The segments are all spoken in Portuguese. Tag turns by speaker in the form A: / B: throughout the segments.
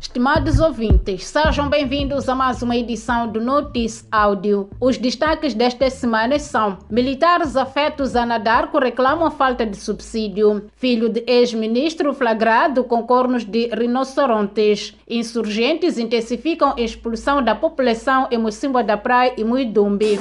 A: Estimados ouvintes, sejam bem-vindos a mais uma edição do Notice Áudio. Os destaques desta semana são: militares afetos a Nadarco reclamam a falta de subsídio. Filho de ex-ministro flagrado com cornos de rinocerontes. Insurgentes intensificam a expulsão da população em Mocimboa da Praia e Muidumbi.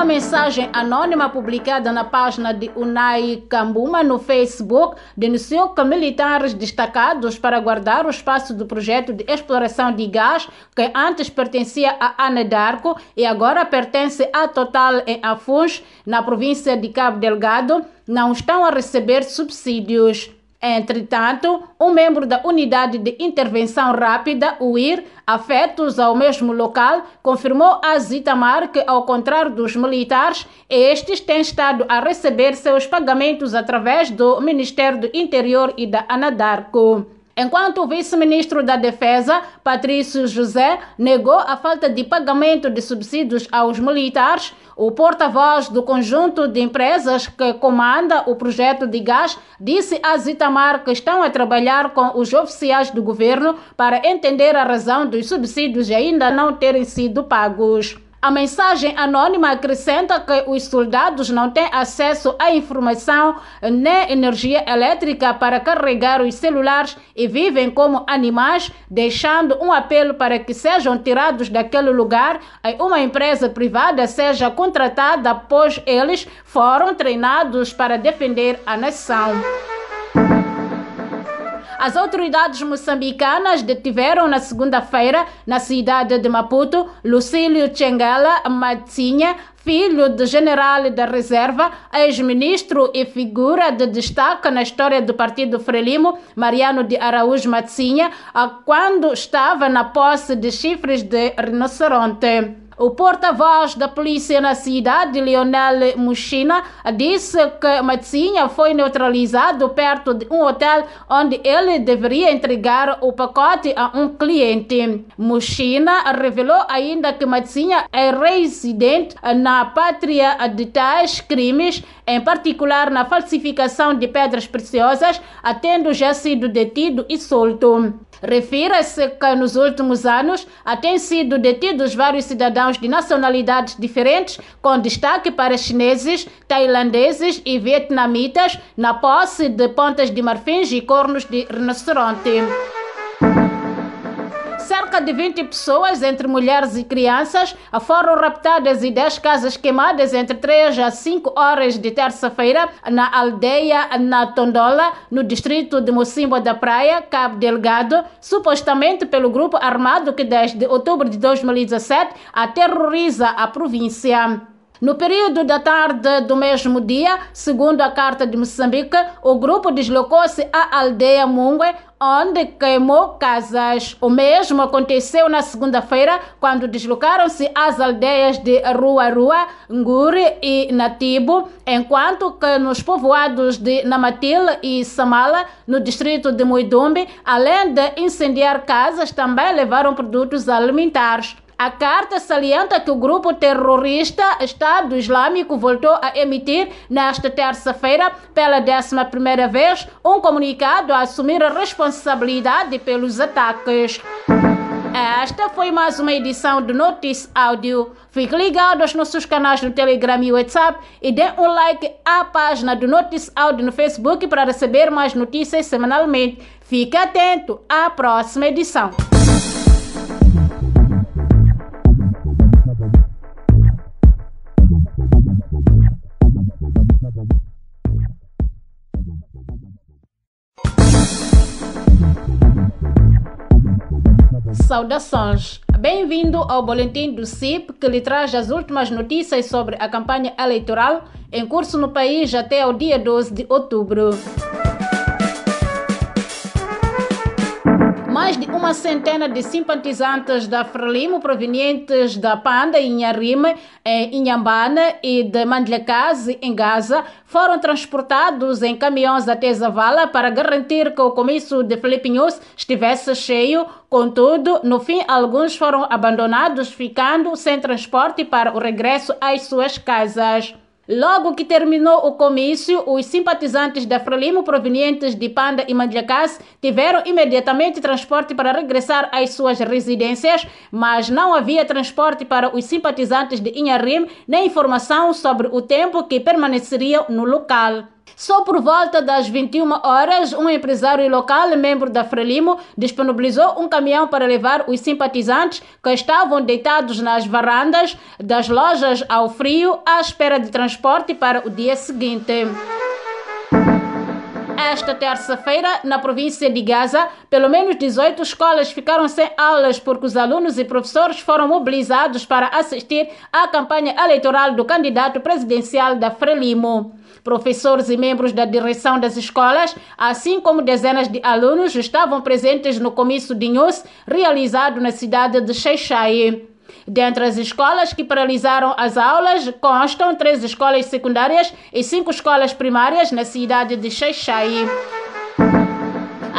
A: Uma mensagem anônima publicada na página de Unai Cambuma no Facebook denunciou que militares destacados para guardar o espaço do projeto de exploração de gás que antes pertencia a Anedarco e agora pertence à Total em Afuns, na província de Cabo Delgado, não estão a receber subsídios. Entretanto, um membro da Unidade de Intervenção Rápida, UIR, afetos ao mesmo local, confirmou a Zitamar que, ao contrário dos militares, estes têm estado a receber seus pagamentos através do Ministério do Interior e da Anadarco. Enquanto o vice-ministro da Defesa, Patrício José, negou a falta de pagamento de subsídios aos militares, o porta-voz do conjunto de empresas que comanda o projeto de gás disse a Zitamar que estão a trabalhar com os oficiais do governo para entender a razão dos subsídios ainda não terem sido pagos. A mensagem anônima acrescenta que os soldados não têm acesso à informação nem energia elétrica para carregar os celulares e vivem como animais, deixando um apelo para que sejam tirados daquele lugar e uma empresa privada seja contratada, pois eles foram treinados para defender a nação. As autoridades moçambicanas detiveram na segunda-feira, na cidade de Maputo, Lucílio Chengala Matsinha, filho do general da reserva, ex-ministro e figura de destaque na história do Partido Frelimo, Mariano de Araújo Matsinha, quando estava na posse de chifres de rinoceronte. O porta-voz da polícia na cidade, Lionel Muxina, disse que Matsinha foi neutralizado perto de um hotel onde ele deveria entregar o pacote a um cliente. Muxina revelou ainda que Matsinha é residente na pátria de tais crimes, em particular na falsificação de pedras preciosas, tendo já sido detido e solto. Refira-se que nos últimos anos têm sido detidos vários cidadãos de nacionalidades diferentes, com destaque para chineses, tailandeses e vietnamitas, na posse de pontas de marfins e cornos de rinoceronte. Cerca de 20 pessoas, entre mulheres e crianças, foram raptadas e 10 casas queimadas entre 3 a 5 horas de terça-feira na aldeia na Tondola, no distrito de Mocimboa da Praia, Cabo Delgado, supostamente pelo grupo armado que desde outubro de 2017 aterroriza a província. No período da tarde do mesmo dia, segundo a Carta de Moçambique, o grupo deslocou-se à aldeia Mungue, onde queimou casas. O mesmo aconteceu na segunda-feira, quando deslocaram-se às aldeias de Rua Rua, Nguri e Natibo, enquanto que nos povoados de Namatil e Samala, no distrito de Muidumbi, além de incendiar casas, também levaram produtos alimentares. A carta salienta que o grupo terrorista Estado Islâmico voltou a emitir nesta terça-feira, pela décima primeira vez, um comunicado a assumir a responsabilidade pelos ataques. Esta foi mais uma edição do Notice Áudio. Fique ligado aos nossos canais no Telegram e WhatsApp e dê um like à página do Notice Áudio no Facebook para receber mais notícias semanalmente. Fique atento à próxima edição. Saudações! Bem-vindo ao boletim do CIP que lhe traz as últimas notícias sobre a campanha eleitoral em curso no país até o dia 12 de outubro. Mais de uma centena de simpatizantes da Frelimo provenientes da Panda em Inharime, em Inhambane e de Mandlekazi, em Gaza, foram transportados em caminhões até Zavala para garantir que o comício de Felipe estivesse cheio. Contudo, no fim, alguns foram abandonados, ficando sem transporte para o regresso às suas casas. Logo que terminou o comício, os simpatizantes da Frelimo provenientes de Panda e Mandjacás tiveram imediatamente transporte para regressar às suas residências, mas não havia transporte para os simpatizantes de Inharim nem informação sobre o tempo que permaneceriam no local. Só por volta das 21 horas, um empresário local, membro da Frelimo, disponibilizou um caminhão para levar os simpatizantes que estavam deitados nas varandas das lojas ao frio à espera de transporte para o dia seguinte. Esta terça-feira, na província de Gaza, pelo menos 18 escolas ficaram sem aulas porque os alunos e professores foram mobilizados para assistir à campanha eleitoral do candidato presidencial da Frelimo. Professores e membros da direção das escolas, assim como dezenas de alunos, estavam presentes no comício de News realizado na cidade de Xeixai. Dentre as escolas que paralisaram as aulas, constam três escolas secundárias e cinco escolas primárias na cidade de Xeixai.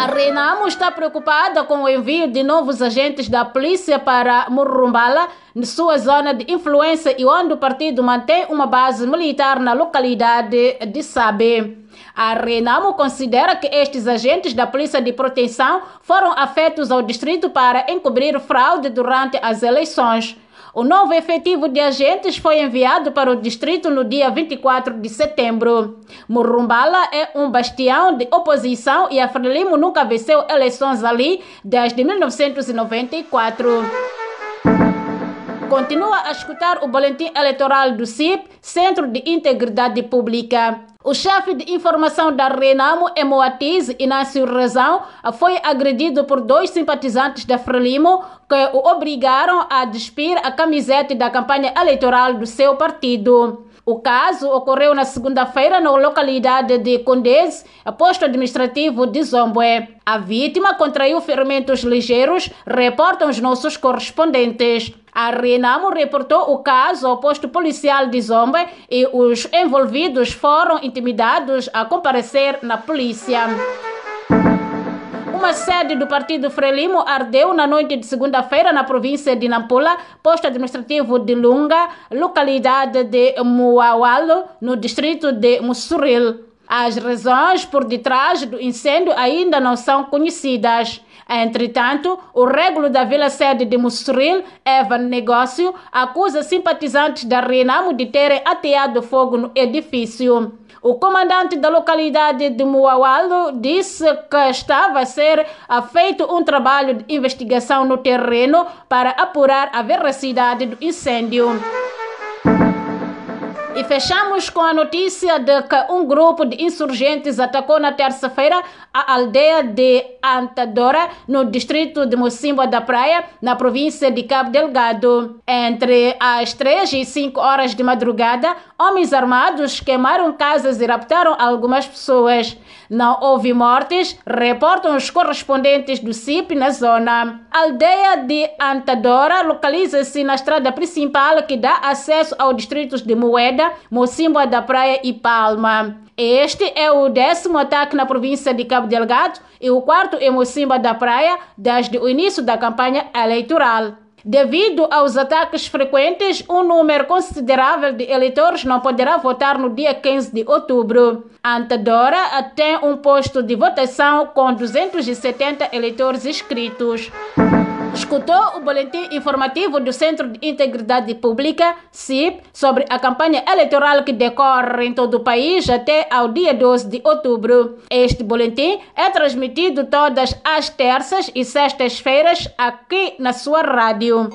A: A Renamo está preocupada com o envio de novos agentes da polícia para Murrumbala, sua zona de influência e onde o partido mantém uma base militar na localidade de Sabe. A Renamo considera que estes agentes da Polícia de Proteção foram afetos ao distrito para encobrir fraude durante as eleições. O novo efetivo de agentes foi enviado para o distrito no dia 24 de setembro. Murrumbala é um bastião de oposição e a Frelimo nunca venceu eleições ali desde 1994. Continua a escutar o boletim eleitoral do CIP, Centro de Integridade Pública. O chefe de informação da Renamo, Emoatiz, Inácio Razão, foi agredido por dois simpatizantes da Frelimo que o obrigaram a despir a camiseta da campanha eleitoral do seu partido. O caso ocorreu na segunda-feira na localidade de Condés, posto administrativo de Zombué. A vítima contraiu ferimentos ligeiros, reportam os nossos correspondentes. A Renamo reportou o caso ao posto policial de Zombué e os envolvidos foram intimidados a comparecer na polícia. Uma sede do Partido Frelimo ardeu na noite de segunda-feira na província de Nampula, posto administrativo de Lunga, localidade de Muawalo, no distrito de Mussuril. As razões por detrás do incêndio ainda não são conhecidas. Entretanto, o régulo da vila sede de Mussuril, Evan Negócio, acusa simpatizantes da Renamo de terem ateado fogo no edifício. O comandante da localidade de Muawalo disse que estava a ser feito um trabalho de investigação no terreno para apurar a veracidade do incêndio. E fechamos com a notícia de que um grupo de insurgentes atacou na terça-feira a aldeia de Antadora, no distrito de Mocimboa da Praia, na província de Cabo Delgado. Entre as 3 e 5 horas de madrugada, homens armados queimaram casas e raptaram algumas pessoas. Não houve mortes, reportam os correspondentes do CIP na zona. A aldeia de Antadora localiza-se na estrada principal que dá acesso ao distrito de Moeda, Mocimboa da Praia e Palma. Este é o décimo ataque na província de Cabo Delgado e o quarto em Mocimboa da Praia desde o início da campanha eleitoral. Devido aos ataques frequentes, um número considerável de eleitores não poderá votar no dia 15 de outubro. Antadora tem um posto de votação com 270 eleitores inscritos. Escutou o boletim informativo do Centro de Integridade Pública, CIP, sobre a campanha eleitoral que decorre em todo o país até ao dia 12 de outubro. Este boletim é transmitido todas as terças e sextas-feiras aqui na sua rádio.